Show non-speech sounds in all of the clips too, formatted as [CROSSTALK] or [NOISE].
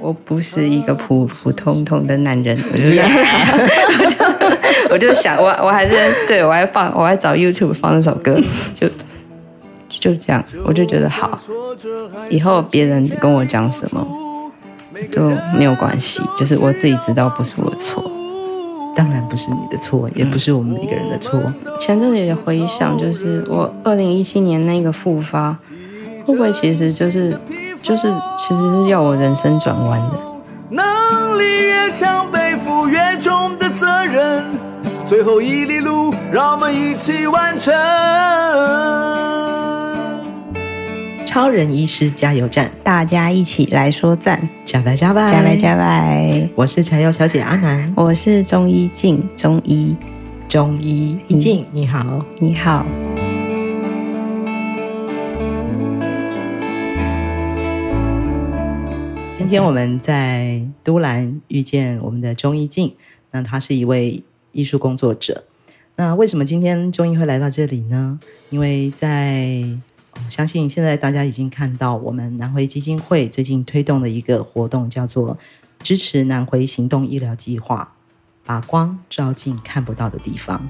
我不是一个普普通通的男人，我就这样，我就 [LAUGHS] 我就想，我我还是对我还放，我还找 YouTube 放那首歌，[LAUGHS] 就就这样，我就觉得好，以后别人跟我讲什么都没有关系，就是我自己知道不是我的错，当然不是你的错，也不是我们每个人的错。前阵子也回想，就是我二零一七年那个复发，会不会其实就是。就是，其实是要我人生转弯的。能力越强，背负越重的责任。最后一里路，让我们一起完成。超人医师加油站，大家一起来说赞，加拜加拜，加拜加拜。我是柴油小姐阿南，我是中医静，中医，中医一静，你好，你好。今天我们在都兰遇见我们的钟一静，那他是一位艺术工作者。那为什么今天钟一会来到这里呢？因为在我相信现在大家已经看到，我们南回基金会最近推动的一个活动，叫做支持南回行动医疗计划，把光照进看不到的地方。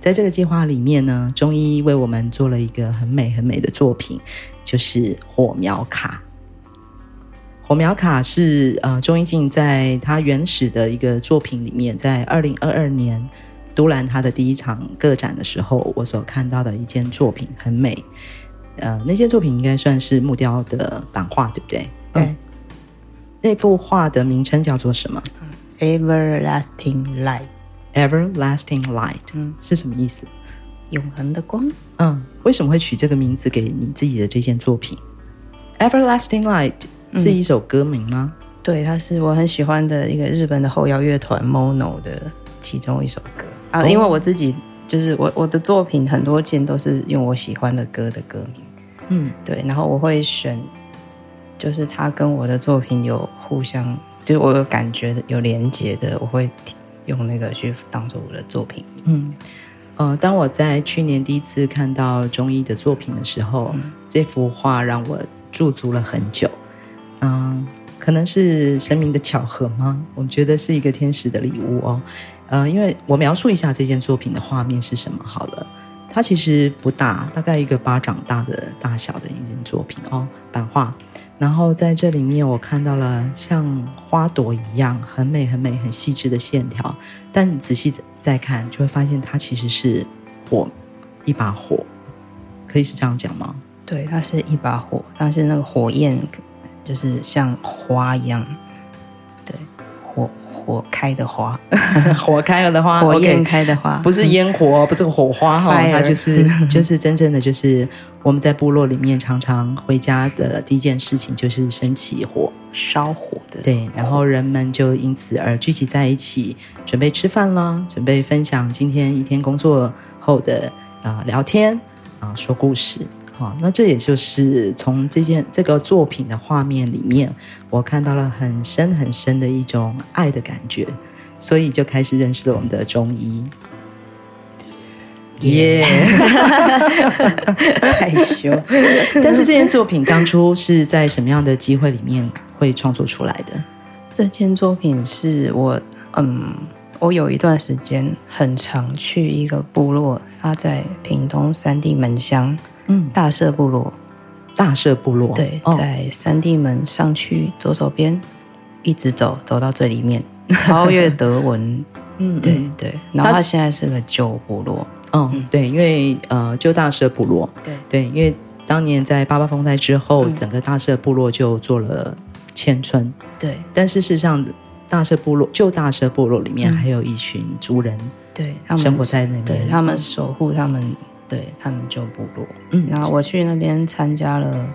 在这个计划里面呢，钟一为我们做了一个很美很美的作品，就是火苗卡。火苗卡是呃，钟一静在他原始的一个作品里面，在二零二二年都兰他的第一场个展的时候，我所看到的一件作品很美。呃，那件作品应该算是木雕的版画，对不对？对。嗯，那幅画的名称叫做什么？Everlasting Light。Everlasting Light。嗯，是什么意思？永恒的光。嗯，为什么会取这个名字给你自己的这件作品？Everlasting Light。是一首歌名吗？嗯，对，它是我很喜欢的一个日本的后摇乐团 Mono 的其中一首歌啊。哦，因为我自己就是我我的作品很多件都是用我喜欢的歌的歌名，嗯，对，然后我会选，就是它跟我的作品有互相，就是我有感觉的有连接的，我会用那个去当做我的作品。嗯，呃，当我在去年第一次看到中医的作品的时候，嗯，这幅画让我驻足了很久。可能是神明的巧合吗？我觉得是一个天使的礼物哦。呃，因为我描述一下这件作品的画面是什么好了。它其实不大，大概一个巴掌大的大小的一件作品哦，版画。然后在这里面，我看到了像花朵一样很美、很美、很细致的线条。但你仔细再看，就会发现它其实是火，一把火，可以是这样讲吗？对，它是一把火，但是那个火焰。就是像花一样，对，火火开的花，[LAUGHS] 火开了的花，火焰开的花，不是烟火，嗯、不是火花哈，它就是 [LAUGHS] 就是真正的就是我们在部落里面常常回家的第一件事情就是升起火，烧火的，对，然后人们就因此而聚集在一起，准备吃饭啦，准备分享今天一天工作后的啊、呃、聊天啊、呃、说故事。好，那这也就是从这件这个作品的画面里面，我看到了很深很深的一种爱的感觉，所以就开始认识了我们的中医。耶，[LAUGHS] 害羞。但是这件作品当初是在什么样的机会里面会创作出来的？这件作品是我，嗯，我有一段时间很常去一个部落，它在屏东三地门乡。嗯，大社部落，大社部落，对，在三地门上去左手边，一直走，走到最里面，[LAUGHS] 超越德文，嗯，对对。然后他现在是个旧部落，嗯，嗯。对，因为呃，旧大社部落，对。对，因为当年在八八风灾之后，嗯，整个大社部落就做了迁村，对。但事实上，大社部落旧大社部落里面还有一群族人，对，他们生活在那边，对他们守护他们。对他们就部落，嗯，然后我去那边参加了，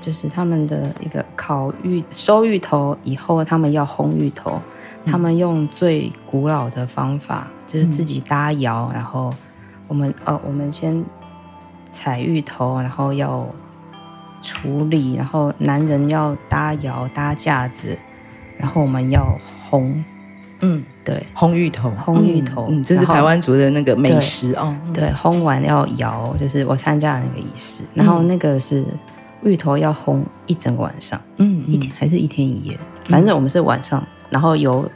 就是他们的一个烤芋收芋头以后，他们要烘芋头，嗯，他们用最古老的方法，就是自己搭窑，嗯，然后我们哦，我们先采芋头，然后要处理，然后男人要搭窑搭架子，然后我们要烘。嗯，对，烘芋头，烘芋头，嗯，这是台湾族的那个美食哦。对，烘完要摇，就是我参加的那个仪式。然后那个是芋头要烘一整个晚上，嗯，一天还是一天一夜？反正我们是晚上，然后有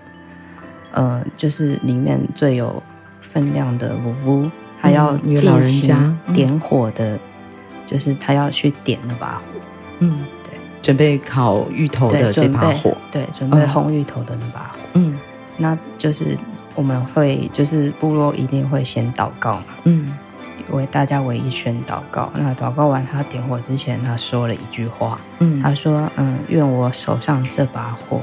呃，就是里面最有分量的五屋，他要进行点火的，嗯、就是他要去点那把火。嗯，对，准备烤芋头的这把火，对，准备烘芋头的那把火。嗯，那就是我们会，就是部落一定会先祷告嘛。嗯。为大家围一圈祷告。那祷告完，他点火之前，他说了一句话。嗯，他说：“嗯，愿我手上这把火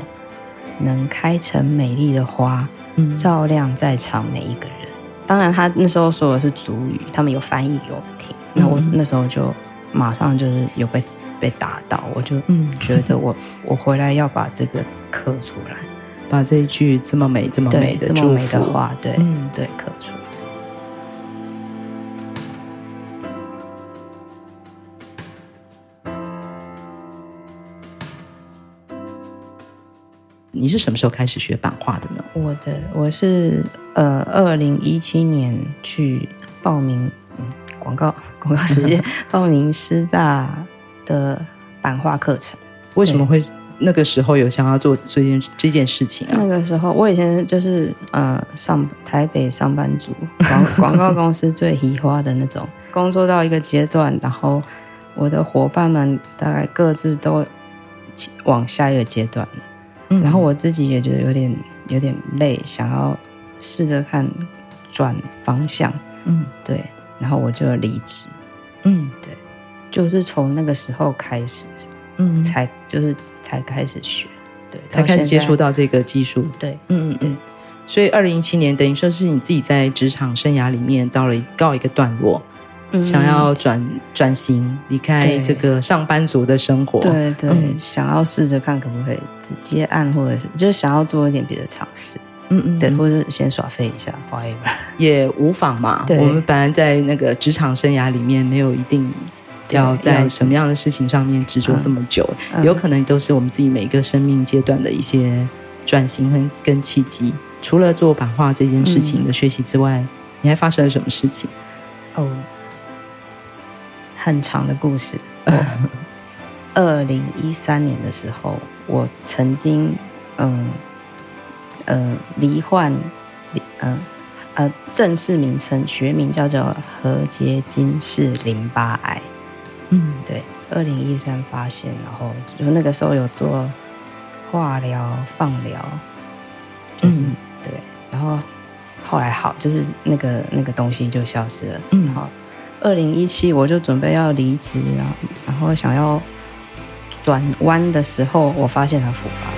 能开成美丽的花，嗯，照亮在场每一个人。”当然，他那时候说的是族语，他们有翻译给我们听。那我那时候就马上就是有被被打到，我就嗯觉得我我回来要把这个刻出来，把这一句这么美这么美的这么美的话，对，嗯，对，刻出来。你是什么时候开始学版画的呢？我的我是呃，二零一七年去报名，嗯，广告 [LAUGHS] 广告时间 [LAUGHS] 报名师大的版画课程。为什么会那个时候有想要做这件这件事情啊？那个时候我以前就是呃上台北上班族，广 [LAUGHS] 广告公司最喜花的那种，工作到一个阶段，然后我的伙伴们大概各自都往下一个阶段。然后我自己也觉得有点有点累，想要试着看转方向，嗯，对，然后我就离职，嗯，对，就是从那个时候开始，嗯，才就是才开始学，对，才开始接触到这个技术，对，嗯嗯嗯，所以二零一七年等于说是你自己在职场生涯里面到了告一个段落。想要转转型，离开这个上班族的生活，对对，嗯、想要试着看可不可以直接按，或者是就是想要做一点别的尝试，嗯嗯，对，或者是先耍废一下，花一把也无妨嘛。对，我们本来在那个职场生涯里面，没有一定要在什么样的事情上面执着这么久，嗯、有可能都是我们自己每一个生命阶段的一些转型跟跟契机。除了做版画这件事情的学习之外，嗯、你还发生了什么事情？哦。很长的故事。[LAUGHS] 二零一三年的时候，我曾经嗯呃罹患嗯呃正式名称学名叫做何结晶式淋巴癌。嗯，对，二零一三发现，然后就那个时候有做化疗、放疗，就是、嗯、对，然后后来好，就是那个那个东西就消失了。嗯，好。二零一七，我就准备要离职，然后然后想要转弯的时候，我发现它复发了。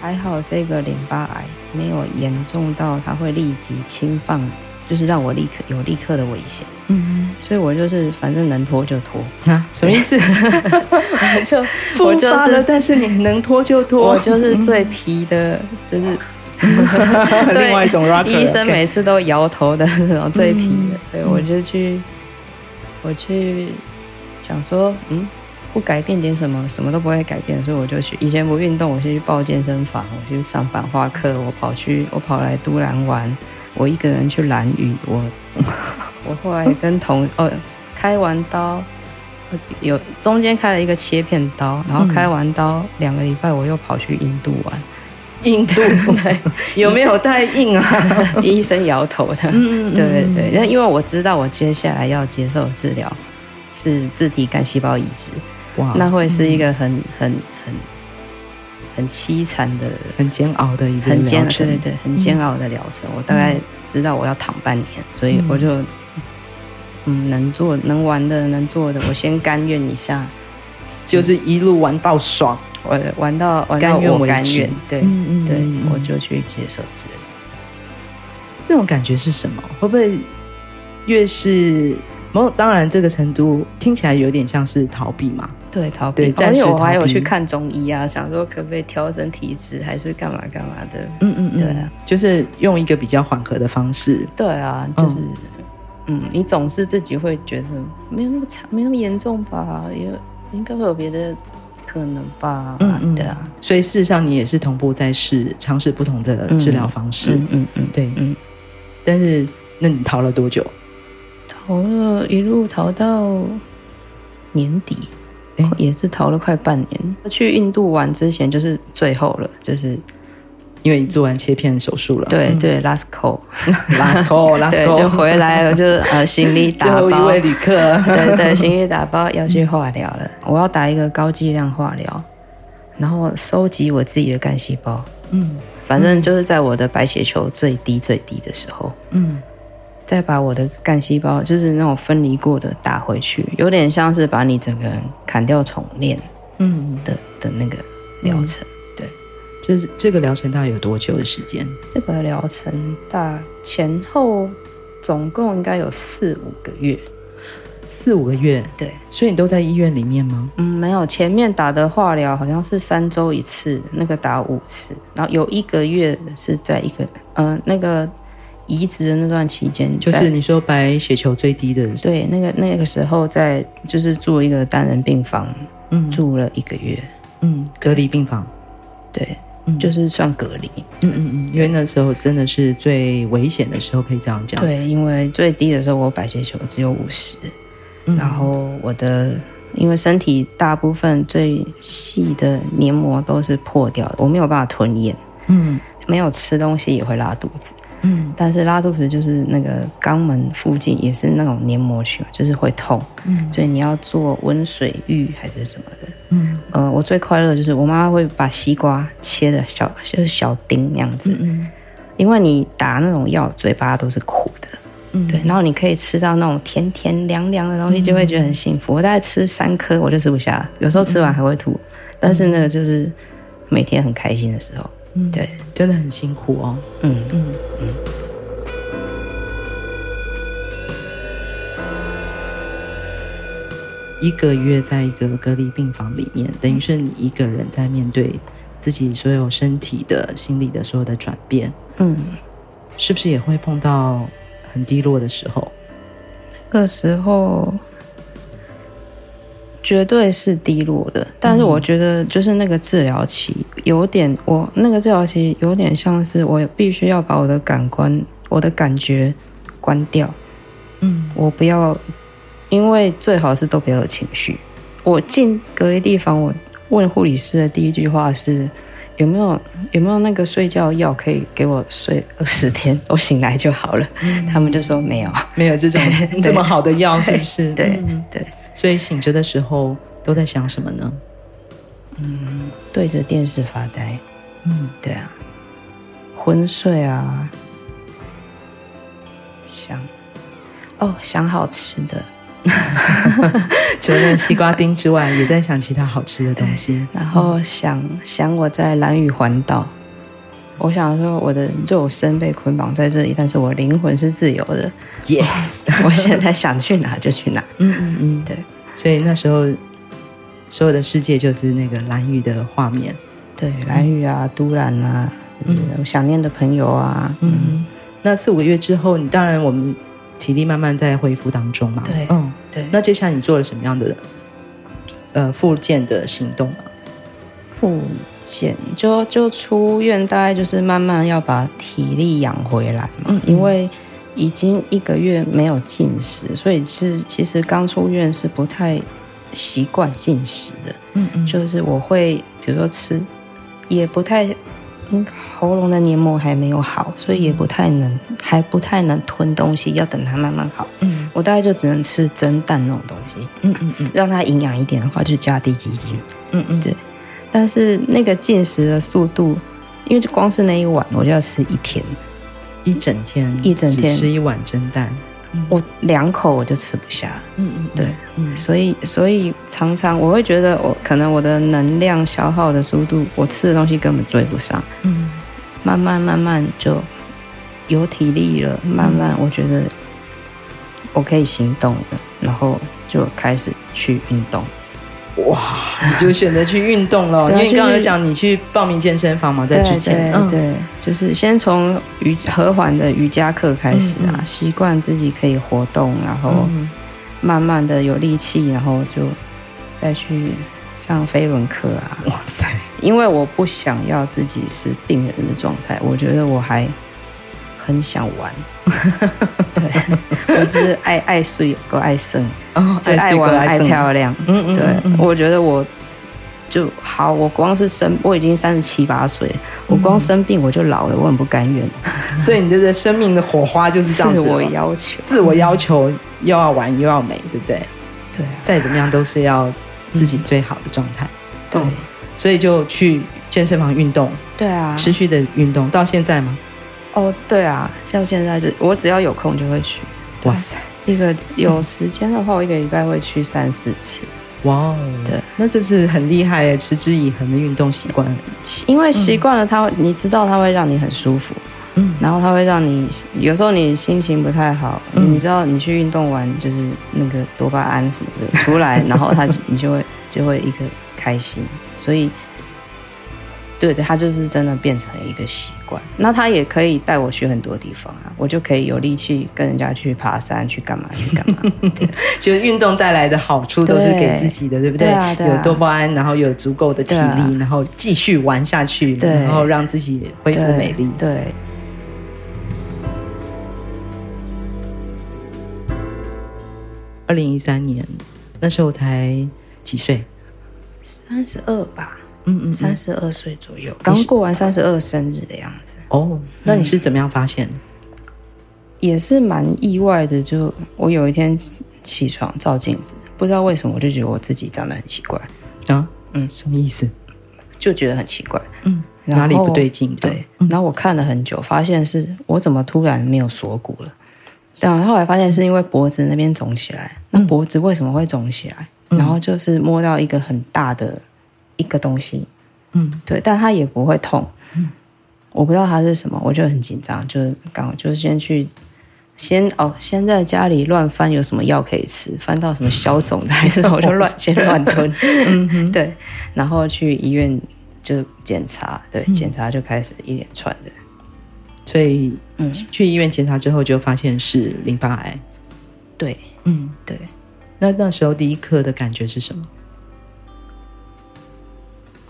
还好这个淋巴癌没有严重到他会立即侵犯，就是让我立刻有立刻的危险。嗯，所以我就是反正能拖就拖。啊，什么意思？[LAUGHS] 我就我就是，但是你能拖就拖，我就是最皮的，就是。[LAUGHS] 另外一种 rocker，医生每次都摇头的那种 [LAUGHS] 最皮的，所以、嗯、我就去，我去想说，嗯，不改变点什么，什么都不会改变，所以我就去。以前不运动，我先去报健身房，我去上版画课，我跑去，我跑来都兰玩，我一个人去兰屿，我 [LAUGHS] 我后来跟同 [LAUGHS] 哦开完刀，有中间开了一个切片刀，然后开完刀两个礼拜，我又跑去印度玩。印度 [LAUGHS] 对有没有带印啊？医生摇头的。嗯嗯对对对，那因为我知道我接下来要接受治疗是自体干细胞移植，哇，那会是一个很很很很凄惨的、很煎熬的一个很煎对对对很煎熬的疗程。嗯、我大概知道我要躺半年，所以我就嗯能做能玩的能做的，我先甘愿一下，就是一路玩到爽。我玩到玩到我甘愿，对，嗯嗯对，我就去接受治疗。那种感觉是什么？会不会越是某当然这个程度听起来有点像是逃避嘛？对，逃避。而且我还有去看中医啊，想说可不可以调整体质，还是干嘛干嘛的？嗯嗯，对啊，就是用一个比较缓和的方式。对啊，就是嗯，你总是自己会觉得没有那么长，没那么严重吧？也应该会有别的。可能吧，嗯嗯，对啊，所以事实上你也是同步在试尝试不同的治疗方式，嗯嗯嗯，对，嗯。但是那你逃了多久？逃了一路逃到年底，也是逃了快半年。去印度玩之前就是最后了，就是因为你做完切片手术了。对对，last call，last call，last call，[LAUGHS] [LAUGHS] 就回来了，就呃行李打包。[LAUGHS] 最后一位旅客，对对，行李打包要去化疗了。我要打一个高剂量化疗，然后收集我自己的干细胞。嗯，反正就是在我的白血球最低最低的时候。嗯。再把我的干细胞，就是那种分离过的打回去，有点像是把你整个人砍掉重练，嗯的的那个疗程。嗯、对，这这个疗程大概有多久的时间？这个疗程大前后总共应该有四五个月，四五个月。对，所以你都在医院里面吗？嗯，没有，前面打的化疗好像是三周一次，那个打五次，然后有一个月是在一个，嗯、呃，那个。移植的那段期间，就是你说白血球最低的，对，那个那个时候在就是住一个单人病房，嗯，住了一个月，嗯，隔离病房，对，嗯，就是算隔离，嗯嗯嗯，因为那时候真的是最危险的时候，可以这样讲，对，因为最低的时候我白血球只有五十，嗯，然后我的因为身体大部分最细的黏膜都是破掉的，我没有办法吞咽，嗯，没有吃东西也会拉肚子。嗯，但是拉肚子就是那个肛门附近也是那种黏膜区，就是会痛。嗯，所以你要做温水浴还是什么的。嗯，呃，我最快乐就是我妈妈会把西瓜切的小，就是小丁那样子。嗯，嗯，因为你打那种药，嘴巴都是苦的。嗯，对，然后你可以吃到那种甜甜凉凉的东西，就会觉得很幸福。嗯，我大概吃三颗我就吃不下，有时候吃完还会吐。嗯，但是那个就是每天很开心的时候。嗯，对，真的很辛苦哦。嗯嗯嗯。一个月在一个隔离病房里面，等于是你一个人在面对自己所有身体的、心理的所有的转变。嗯，是不是也会碰到很低落的时候？那个时候。绝对是低落的，但是我觉得就是那个治疗期有点，我那个治疗期有点像是我必须要把我的感官、我的感觉关掉，嗯，我不要，因为最好是都不要有情绪。我进隔离地方，我问护理师的第一句话是有没有有没有那个睡觉药可以给我睡二十天，[LAUGHS] 我醒来就好了。嗯，他们就说没有，没有这种 [LAUGHS] 这么好的药，是不是？对对。对所以醒着的时候都在想什么呢？嗯，对着电视发呆。嗯，对啊，昏睡啊，想哦，想好吃的 [LAUGHS] [LAUGHS] 除了西瓜丁之外，也在想其他好吃的东西。[LAUGHS] 然后想想我在兰屿环岛，我想说我的肉身被捆绑在这里，但是我灵魂是自由的。Yes，[LAUGHS] 我现在想去哪就去哪。[LAUGHS] 嗯嗯嗯，对。所以那时候，所有的世界就是那个蓝雨的画面。对，蓝雨啊，都兰啊，嗯，想念的朋友啊。嗯，嗯，那四五个月之后，你当然我们体力慢慢在恢复当中嘛。对，嗯，对。那接下来你做了什么样的呃复健的行动啊？复健就就出院，大概就是慢慢要把体力养回来嘛，嗯，因为。已经一个月没有进食，所以是其实刚出院是不太习惯进食的。嗯嗯，就是我会比如说吃，也不太，嗯，喉咙的黏膜还没有好，所以也不太能，还不太能吞东西，要等它慢慢好。嗯，我大概就只能吃蒸蛋那种东西。嗯嗯嗯，让它营养一点的话，就加低基金。嗯嗯，对。但是那个进食的速度，因为就光是那一碗，我就要吃一天。一整天，一整天吃一碗蒸蛋，我两口我就吃不下。嗯嗯，对，嗯，所以所以常常我会觉得我可能我的能量消耗的速度，我吃的东西根本追不上。嗯，慢慢慢慢就有体力了，慢慢我觉得我可以行动了，然后就开始去运动。哇！你就选择去运动了，因为你刚刚有讲你去报名健身房嘛，在之前，对，对，对，就是先从瑜和缓的瑜伽课开始啊，嗯、习惯自己可以活动，然后慢慢的有力气，然后就再去上飞轮课啊。哇塞！因为我不想要自己是病人的状态，我觉得我还很想玩。[LAUGHS] 对，[LAUGHS] 我就就是爱爱睡够爱生，哦，就爱玩爱漂亮。嗯嗯，对，我觉得我就好，我光是生，我已经三十七八岁，我光生病我就老了，我很不甘愿。[LAUGHS] 所以你的生命的火花就是这样子，自我要求，自我要求又要玩又要美，对不对？对，再怎么样都是要自己最好的状态。对，所以就去健身房运动。对啊，持续的运动到现在吗？哦，对啊，像现在就我只要有空就会去。哇塞，一个有时间的话，我一个礼拜会去三四次。哇哦，对，那这是很厉害诶，持之以恒的运动习惯。因为习惯了，它会，你知道它会让你很舒服。嗯，然后它会让你有时候你心情不太好，你知道你去运动完就是那个多巴胺什么的出来，[LAUGHS] 然后它你就会就会一个开心，所以。对的，他就是真的变成一个习惯。那他也可以带我去很多地方啊，我就可以有力气跟人家去爬山，去干嘛去干嘛。对，[LAUGHS] 就是运动带来的好处都是给自己的，对，对不对？对啊，对啊，有多巴胺，然后有足够的体力，啊、然后继续玩下去，然后让自己恢复美丽。对。二零一三年那时候才几岁？三十二吧。嗯嗯，三十二岁左右，刚过完三十二生日的样子。哦，那你是怎么样发现的？也是蛮意外的，就我有一天起床照镜子，不知道为什么我就觉得我自己长得很奇怪啊。嗯，什么意思？就觉得很奇怪。嗯，哪里不对劲？对。然后我看了很久，发现是我怎么突然没有锁骨了？但后后来发现是因为脖子那边肿起来。那脖子为什么会肿起来？然后就是摸到一个很大的。一个东西，嗯，对，但它也不会痛，嗯，我不知道它是什么，我就很紧张，就是刚好就是先去，先哦，先在家里乱翻有什么药可以吃，翻到什么消肿的还是我就乱先乱吞，[LAUGHS] 嗯，对，然后去医院就检查，对，检查就开始一连串的，所以嗯，去医院检查之后就发现是淋巴癌，对，嗯，对，那那时候第一刻的感觉是什么？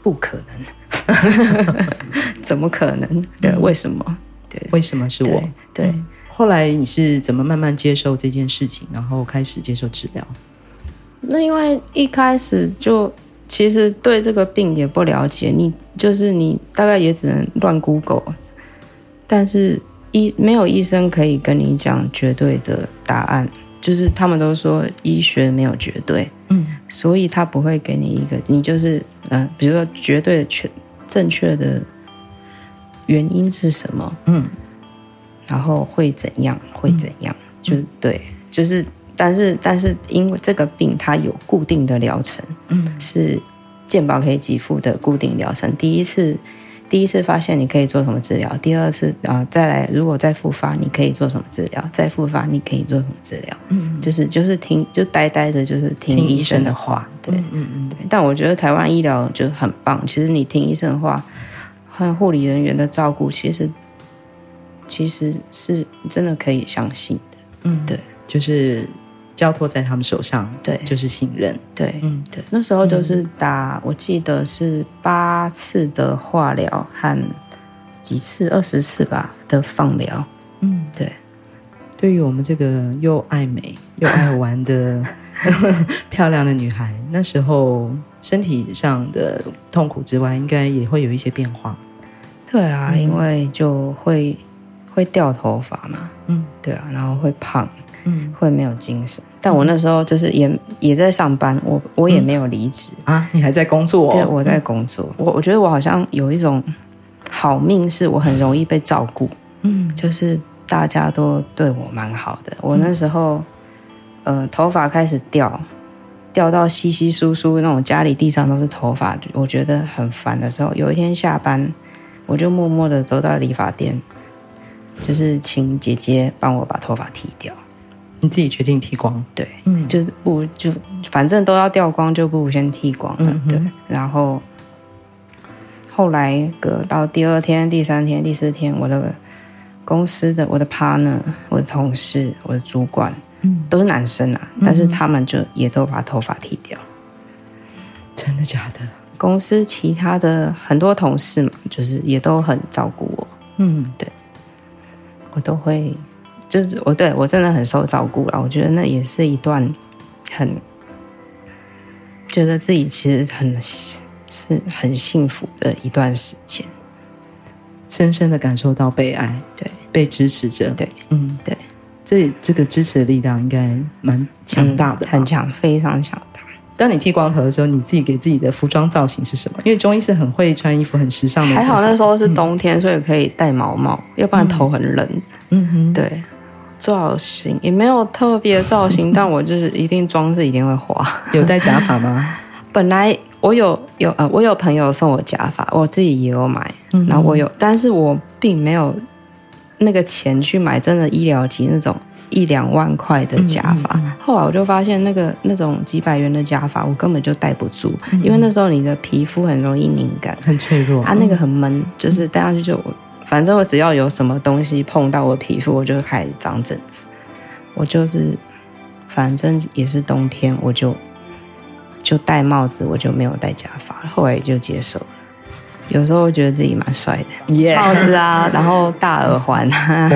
不可能，[LAUGHS] 怎么可能？对，为什么？对，为什么是我？对，对。后来你是怎么慢慢接受这件事情，然后开始接受治疗？那因为一开始就其实对这个病也不了解，你就是你大概也只能乱 Google，但是医没有医生可以跟你讲绝对的答案，就是他们都说医学没有绝对。嗯，所以他不会给你一个，你就是嗯、呃，比如说绝对的确正确的原因是什么？嗯，然后会怎样？会怎样？嗯、就是对，就是但是但是因为这个病它有固定的疗程，嗯，是健保可以给付的固定疗程。第一次。第一次发现你可以做什么治疗，第二次啊、呃、再来，如果再复发你可以做什么治疗，再复发你可以做什么治疗，嗯，就是就是听就呆呆的，就是听医生的话，对，嗯嗯。对。但我觉得台湾医疗就很棒，其实你听医生的话，和护理人员的照顾，其实其实是真的可以相信的，嗯，对，就是。交托在他们手上，对，就是信任，对，嗯，对。那时候就是打，嗯、我记得是八次的化疗和几次二十次吧的放疗，嗯，对。对于我们这个又爱美又爱玩的 [LAUGHS] 漂亮的女孩，那时候身体上的痛苦之外，应该也会有一些变化。对啊，嗯、因为就会会掉头发嘛，嗯，对啊，然后会胖。嗯，会没有精神，但我那时候就是也也在上班，我我也没有离职、嗯、啊。你还在工作、哦？对，我在工作。我我觉得我好像有一种好命，是我很容易被照顾。嗯，就是大家都对我蛮好的。我那时候，呃，头发开始掉，掉到稀稀疏疏那种，家里地上都是头发，我觉得很烦的时候，有一天下班，我就默默的走到理发店，就是请姐姐帮我把头发剃掉。你自己决定剃光，对，嗯，就是不就反正都要掉光，就不如先剃光了，嗯、哼对。然后后来隔到第二天、第三天、第四天，我的公司的我的 partner、我的同事、我的主管，嗯，都是男生啊，嗯、但是他们就也都把头发剃掉。真的假的？公司其他的很多同事嘛，就是也都很照顾我，嗯，对，我都会。就是我对我真的很受照顾了。我觉得那也是一段很觉得自己其实很是很幸福的一段时间，深深的感受到被爱，对，被支持着，对，嗯，对，这这个支持的力量应该蛮强大的，嗯，很强，非常强大。当你剃光头的时候，你自己给自己的服装造型是什么？因为中医是很会穿衣服、很时尚的。还好那时候是冬天，嗯、所以可以戴毛帽，要不然头很冷。嗯哼，对，造型也没有特别造型，[LAUGHS] 但我就是一定妆是一定会化。有戴假发吗？[LAUGHS] 本来我有有呃，我有朋友送我假发，我自己也有买。嗯，然后我有，但是我并没有那个钱去买真的医疗级那种。一两万块的假发，嗯嗯嗯，后来我就发现那个那种几百元的假发，我根本就戴不住，因为那时候你的皮肤很容易敏感，很脆弱，它那个很闷，就是戴上去就，反正我只要有什么东西碰到我皮肤，我就开始长疹子。我就是，反正也是冬天，我就就戴帽子，我就没有戴假发，后来也就接受了。有时候觉得自己蛮帅的.帽子啊，[LAUGHS] 然后大耳环，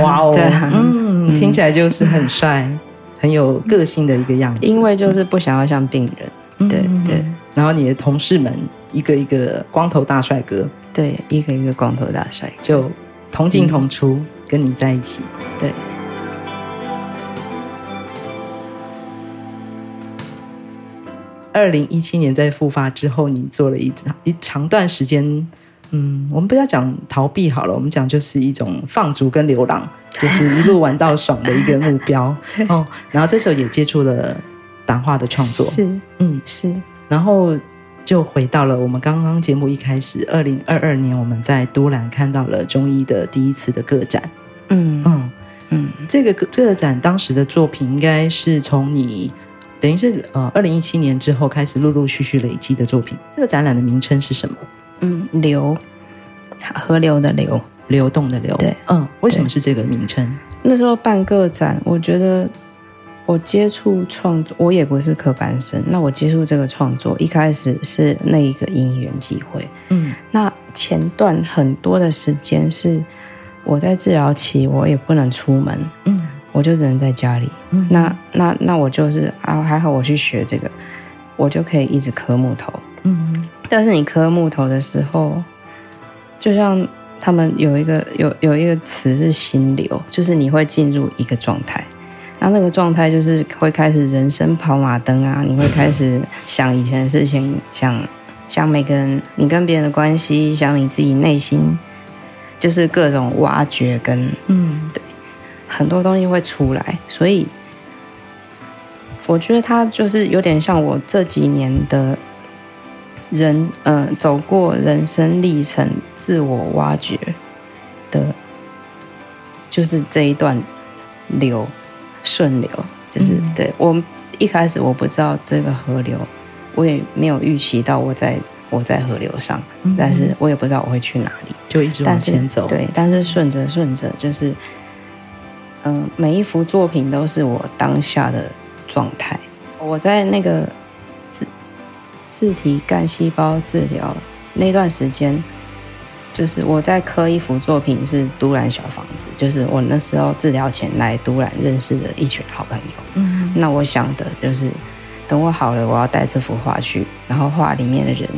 哇哦，对，嗯，听起来就是很帅、嗯，很有个性的一个样子。因为就是不想要像病人，对、嗯、对。然后你的同事们一个一个光头大帅哥，对，一个一个光头大帅哥，就同进同出、嗯，跟你在一起，对。二零一七年在复发之后，你做了一长一长段时间，嗯，我们不要讲逃避好了，我们讲就是一种放逐跟流浪，就是一路玩到爽的一个目标 [LAUGHS] 哦。然后这时候也接触了版画的创作，是，嗯，是。然后就回到了我们刚刚节目一开始，二零二二年我们在都兰看到了中医的第一次的个展，嗯嗯嗯，这个这个展当时的作品应该是从你。等于是呃，二零一七年之后开始陆陆续续累积的作品。这个展览的名称是什么？嗯，流，河流的流，流动的流。对，嗯，为什么是这个名称？那时候办个展，我觉得我接触创作，我也不是科班生。那我接触这个创作，一开始是那一个因缘机会。嗯，那前段很多的时间是我在治疗期，我也不能出门。嗯。我就只能在家里，嗯、那那那我就是啊，还好我去学这个，我就可以一直磕木头。嗯，但是你磕木头的时候，就像他们有一个有有一个词是心流，就是你会进入一个状态，那那个状态就是会开始人生跑马灯啊，你会开始想以前的事情，想想每个人你跟别人的关系，想你自己内心，就是各种挖掘跟嗯对。很多东西会出来，所以我觉得他就是有点像我这几年的人，呃，走过人生历程、自我挖掘的，就是这一段流顺流，就是、嗯、对我一开始我不知道这个河流，我也没有预期到我在我在河流上、嗯，但是我也不知道我会去哪里，就一直往前走。对，但是顺着顺着就是。嗯，每一幅作品都是我当下的状态。我在那个自自体干细胞治疗那段时间，就是我在刻一幅作品，是都兰小房子，就是我那时候治疗前来都兰认识的一群好朋友。嗯，那我想的就是，等我好了，我要带这幅画去，然后画里面的人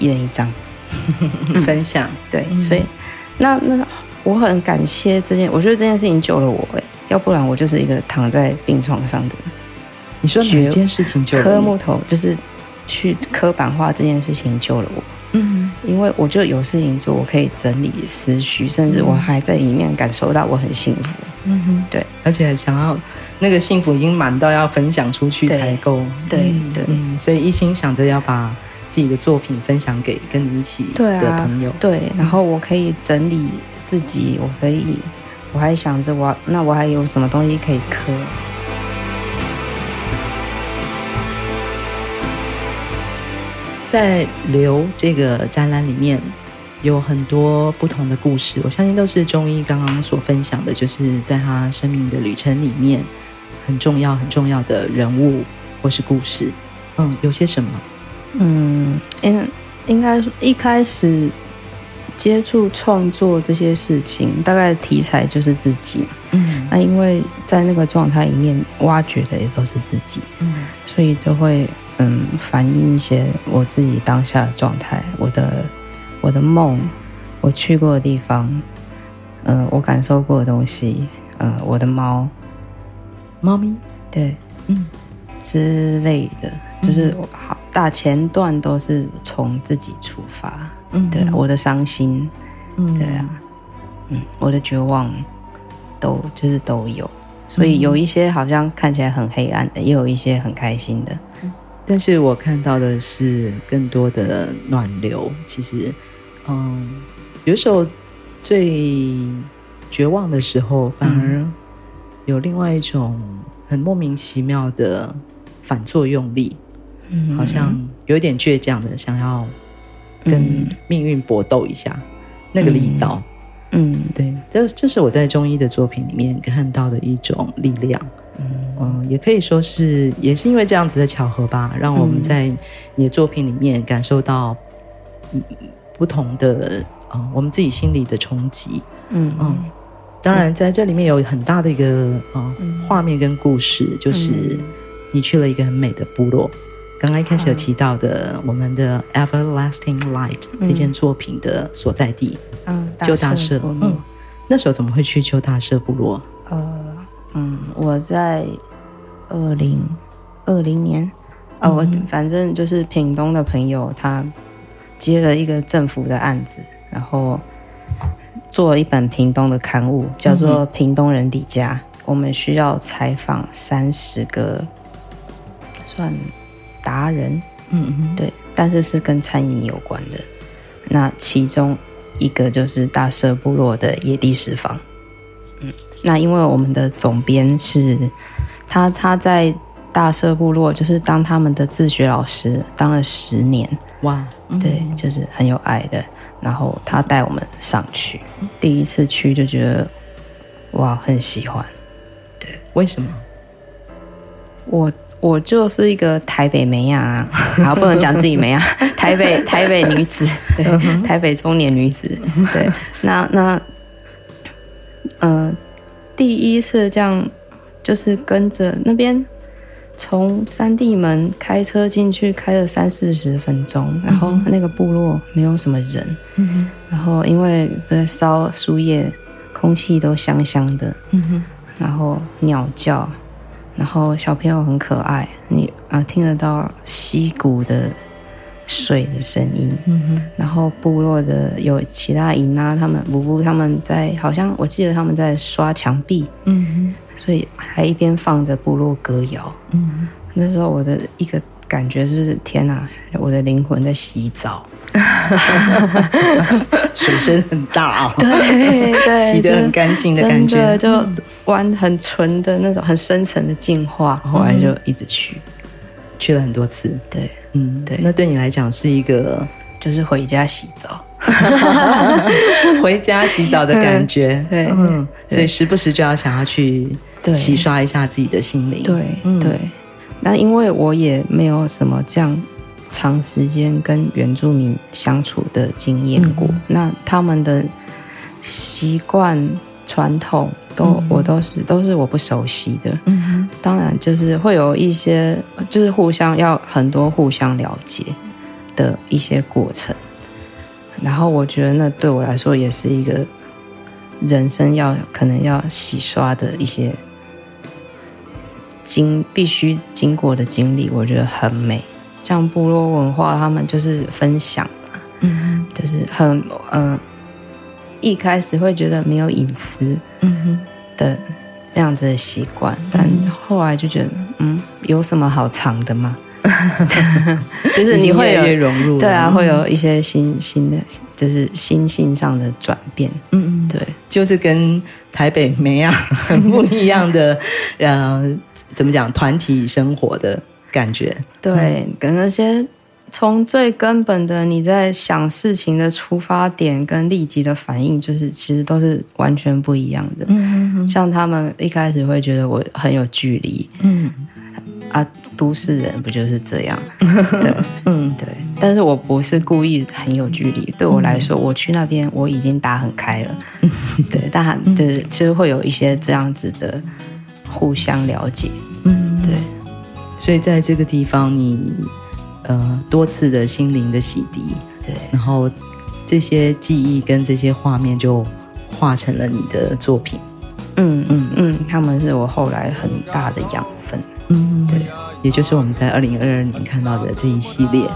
一人一张分享。对，所以那那。我很感谢这件，我觉得这件事情救了我哎，要不然我就是一个躺在病床上的。你说哪件事情救了？刻木头就是去刻版画这件事情救了我。嗯，因为我就有事情做，我可以整理思绪，甚至我还在里面感受到我很幸福。嗯哼，对，而且想要那个幸福已经满到要分享出去才够。对对，嗯，所以一心想着要把自己的作品分享给跟你一起的朋友。对啊，对，然后我可以整理。自己，我可以，我还想着我，那我还有什么东西可以刻？在流这个展览里面，有很多不同的故事，我相信都是中医刚刚所分享的，就是在他生命的旅程里面很重要、很重要的人物或是故事。嗯，有些什么？嗯，应应该一开始。接触创作这些事情，大概题材就是自己。嗯，那因为在那个状态里面挖掘的也都是自己，嗯，所以就会嗯反映一些我自己当下的状态，我的我的梦，我去过的地方，嗯、呃，我感受过的东西，呃，我的猫，猫咪，对，嗯。之类的，就是好大前段都是从自己出发。嗯，对，我的伤心，嗯，对啊，嗯，我的绝望，都就是都有，所以有一些好像看起来很黑暗的，也有一些很开心的，但是我看到的是更多的暖流。其实，嗯，有时候最绝望的时候，反而有另外一种很莫名其妙的反作用力，嗯，好像有点倔强的想要。跟命运搏斗一下，嗯、那个力道，嗯，对，这这是我在中医的作品里面看到的一种力量，嗯，嗯，也可以说是，也是因为这样子的巧合吧，让我们在你的作品里面感受到不同的啊、嗯，我们自己心里的冲击，嗯嗯，当然在这里面有很大的一个啊、嗯、画面跟故事，就是你去了一个很美的部落。刚刚一开始有提到的，我们的 Everlasting Light、嗯、这件作品的所在地，嗯，旧大社。嗯，那时候怎么会去旧大社部落？呃，嗯，我在二零二零年，啊、呃，我反正就是屏东的朋友，他接了一个政府的案子，然后做了一本屏东的刊物，叫做《屏东人底家》，嗯、我们需要采访三十个，算。达人，嗯嗯，对，但是是跟餐饮有关的。那其中一个就是大社部落的野地食坊，嗯，那因为我们的总编是他，他在大社部落就是当他们的自学老师，当了十年，哇，对，就是很有爱的。然后他带我们上去，第一次去就觉得哇，很喜欢。对，为什么？我。我就是一个台北妹啊，[LAUGHS] 然后不能讲自己妹啊，[LAUGHS] 台北台北女子，对，台北中年女子，对，那那，呃，第一次这样就是跟着那边从三地门开车进去，开了三四十分钟，然后那个部落没有什么人，嗯、然后因为在烧树叶，空气都香香的，嗯、然后鸟叫。然后小朋友很可爱，你啊听得到溪谷的水的声音，嗯哼。然后部落的有其他姨妈，他们姑姑他们在，好像我记得他们在刷墙壁，嗯哼。所以还一边放着部落歌谣，嗯哼。那时候我的一个感觉是天哪，我的灵魂在洗澡。[LAUGHS] 水声很大 [LAUGHS] 啊，对对，[LAUGHS] 洗得很干净的感觉，就玩很纯的那种很深层的净化。后来就一直去，去了很多次。对，嗯，对。那对你来讲是一个，就是回家洗澡，[LAUGHS] 回家洗澡的感觉。对，嗯，所以时不时就要想要去洗刷一下自己的心灵。对，对。那因为我也没有什么这样。长时间跟原住民相处的经验过，嗯、那他们的习惯传统都、嗯、我都是都是我不熟悉的。嗯哼，当然就是会有一些就是互相要很多互相了解的一些过程，然后我觉得那对我来说也是一个人生要可能要洗刷的一些经必须经过的经历，我觉得很美。像部落文化，他们就是分享嘛，嗯，就是很嗯、呃，一开始会觉得没有隐私，嗯的那样子的习惯，嗯、但后来就觉得，嗯，有什么好藏的吗？[LAUGHS] 就是你会有融入，对啊，会有一些新新的，就是心性上的转变，嗯嗯，对，就是跟台北没样很不一样的，[LAUGHS] 呃，怎么讲，团体生活的。感觉。对，跟那些从最根本的你在想事情的出发点跟立即的反应，就是其实都是完全不一样的。像他们一开始会觉得我很有距离，嗯，啊，都市人不就是这样？对，[LAUGHS] 嗯，对。但是我不是故意很有距离，对我来说，我去那边我已经打很开了。[LAUGHS] 对，但对，就是会有一些这样子的互相了解。嗯，对。所以在这个地方，你呃多次的心灵的洗涤，对，然后这些记忆跟这些画面就化成了你的作品。嗯嗯嗯，他们是我后来很大的养分。嗯，对，也就是我们在二零二二年看到的这一系列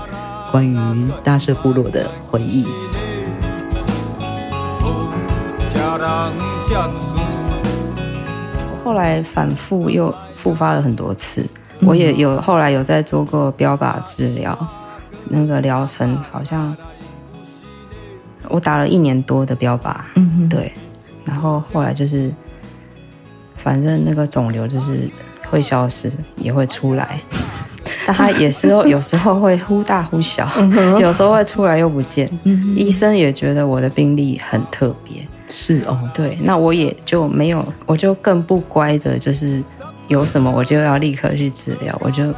关于大社部落的回忆。我后来反复又复发了很多次，我也有后来有在做过标靶治疗，那个疗程好像我打了一年多的标靶。嗯，对，然后后来就是。反正那个肿瘤就是会消失，也会出来，[LAUGHS] 但它也是有时候会忽大忽小，有时候会出来又不见。医生也觉得我的病例很特别，是哦，对，那我也就没有，我就更不乖的，就是有什么我就要立刻去治疗，我就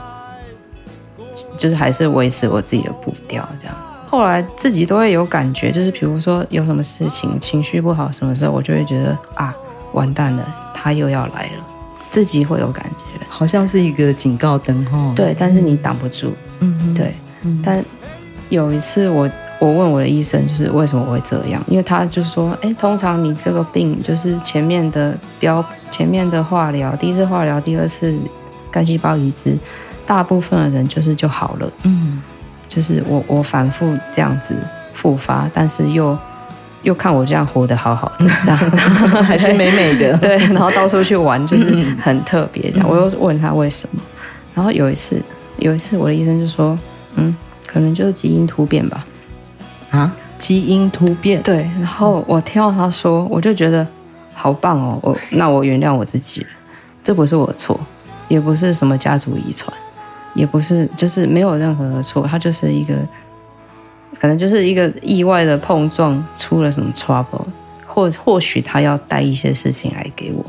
就是还是维持我自己的步调这样。后来自己都会有感觉，就是比如说有什么事情情绪不好什么时候，我就会觉得啊，完蛋了。他又要来了，自己会有感觉，好像是一个警告灯哈。对，但是你挡不住。嗯，对。嗯、但有一次我，我我问我的医生，就是为什么我会这样？因为他就说，哎，通常你这个病就是前面的标，前面的化疗，第一次化疗，第二次干细胞移植，大部分的人就是就好了。嗯，就是我我反复这样子复发，但是又。又看我这样活得好好的，[LAUGHS] 还是美美的，[LAUGHS] 对，然后到处去玩，就是很特别这样。我又问他为什么，然后有一次，有一次我的医生就说，嗯，可能就是基因突变吧。啊，基因突变？对。然后我听到他说，我就觉得好棒哦，我那我原谅我自己了，这不是我的错，也不是什么家族遗传，也不是，就是没有任何的错，他就是一个。可能就是一个意外的碰撞，出了什么 trouble，或或许他要带一些事情来给我，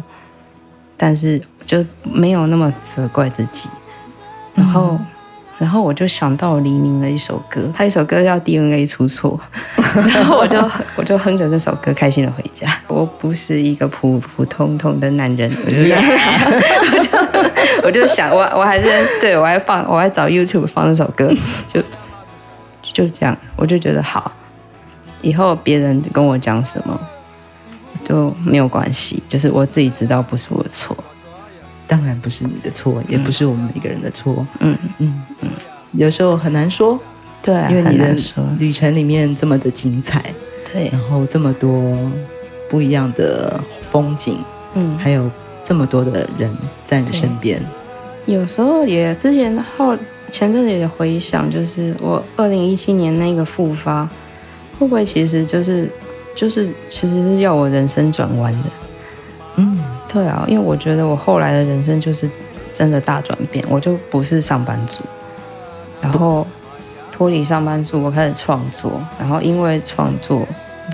但是就没有那么责怪自己。然后，嗯、然后我就想到黎明的一首歌，他一首歌叫《DNA 出错》，[LAUGHS] 然后我就我就哼着这首歌开心的回家。我不是一个普普通通的男人，我就 [LAUGHS] 我就我就想，我我还是对我还放，我还找 YouTube 放那首歌，就。就这样，我就觉得好。以后别人跟我讲什么都没有关系，就是我自己知道不是我的错。当然不是你的错，嗯、也不是我们每个人的错。嗯嗯嗯，有时候很难说。对、啊，因为你的旅程里面这么的精彩，对，然后这么多不一样的风景，嗯，还有这么多的人在你身边。有时候也之前后。前阵子也回想，就是我二零一七年那个复发，会不会其实就是就是其实是要我人生转弯的？嗯，对啊，因为我觉得我后来的人生就是真的大转变，我就不是上班族，然后脱离上班族，我开始创作，然后因为创作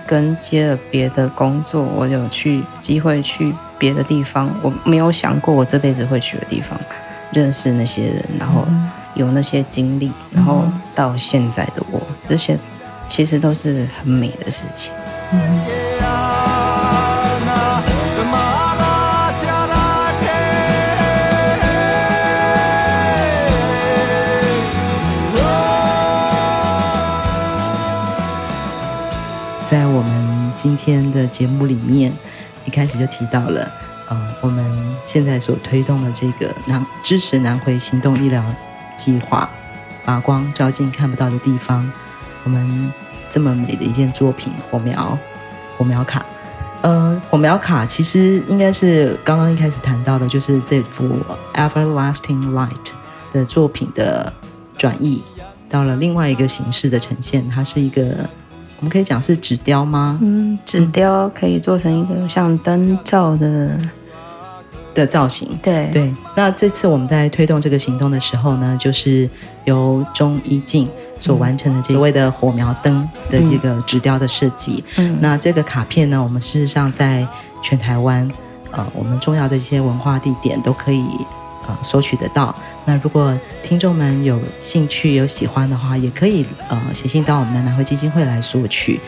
跟接了别的工作，我有去机会去别的地方，我没有想过我这辈子会去的地方，认识那些人，然后。有那些经历，然后到现在的我，这些其实都是很美的事情。嗯、节目里面，一开始就提到了，呃，我们现在所推动的这个南支持南回行动医疗。计划把光照进看不到的地方，我们这么美的一件作品火苗火苗卡，呃，火苗卡其实应该是刚刚一开始谈到的，就是这幅 Everlasting Light 的作品的转译到了另外一个形式的呈现，它是一个我们可以讲是纸雕吗？嗯，纸雕可以做成一个像灯罩的。的造型，对对。那这次我们在推动这个行动的时候呢，就是由中一静所完成的这所谓的火苗灯的这个纸雕的设计。嗯，那这个卡片呢，我们事实上在全台湾，呃，我们重要的一些文化地点都可以呃索取得到。那如果听众们有兴趣、有喜欢的话，也可以呃写信到我们的南回基金会来索取。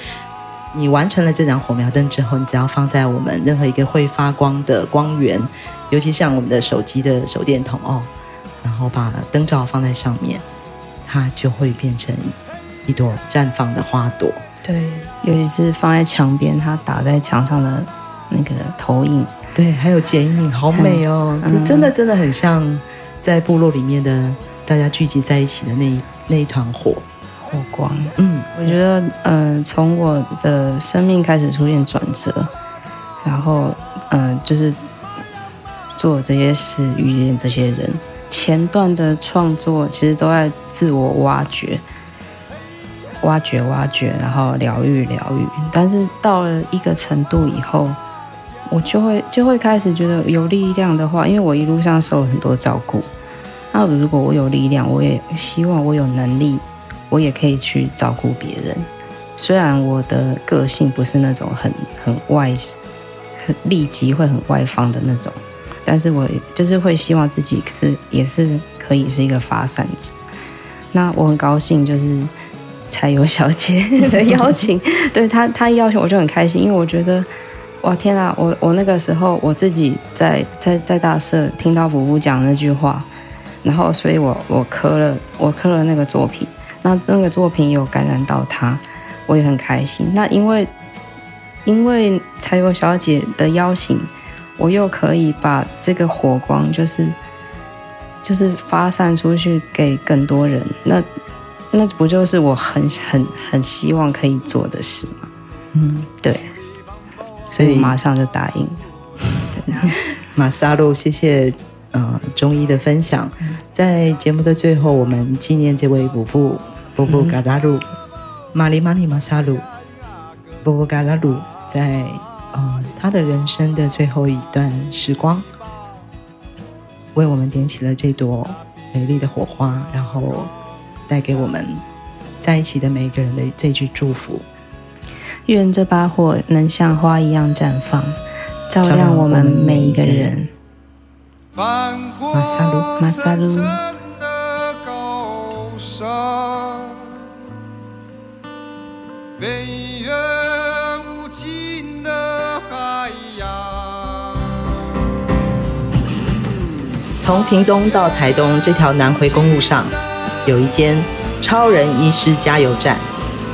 你完成了这盏火苗灯之后，你只要放在我们任何一个会发光的光源，尤其像我们的手机的手电筒哦，然后把灯罩放在上面，它就会变成一朵绽放的花朵。对，尤其是放在墙边，它打在墙上的那个投影，对，还有剪影，好美哦！嗯、真的真的很像在部落里面的大家聚集在一起的那一那一团火。火光，嗯，我觉得，嗯、呃，从我的生命开始出现转折，然后，嗯、呃，就是做这些事，遇见这些人，前段的创作其实都在自我挖掘，挖掘，挖掘，然后疗愈，疗愈。但是到了一个程度以后，我就会就会开始觉得有力量的话，因为我一路上受了很多照顾，那如果我有力量，我也希望我有能力。我也可以去照顾别人，虽然我的个性不是那种很很外、很立即会很外放的那种，但是我就是会希望自己是也是可以是一个发散者。那我很高兴，就是柴油小姐的邀请，[LAUGHS] 对她她一邀请我就很开心，因为我觉得哇天啊，我我那个时候我自己在在在大社听到福福讲那句话，然后所以我我磕了我磕了那个作品。那那个作品有感染到他，我也很开心。那因为因为柴油小姐的邀请，我又可以把这个火光，就是就是发散出去给更多人。那那不就是我很很很希望可以做的事吗？嗯，对。所以马上就答应。[LAUGHS] 马萨路，谢谢。嗯，中医的分享，在节目的最后，我们纪念这位伯父波波嘎拉鲁，玛丽玛丽玛萨鲁，波波嘎拉鲁，在嗯他的人生的最后一段时光，为我们点起了这朵美丽的火花，然后带给我们在一起的每一个人的这句祝福：愿这把火能像花一样绽放，照亮我们每一个人。马萨鲁，马萨鲁。从屏东到台东这条南回公路上，有一间超人医师加油站，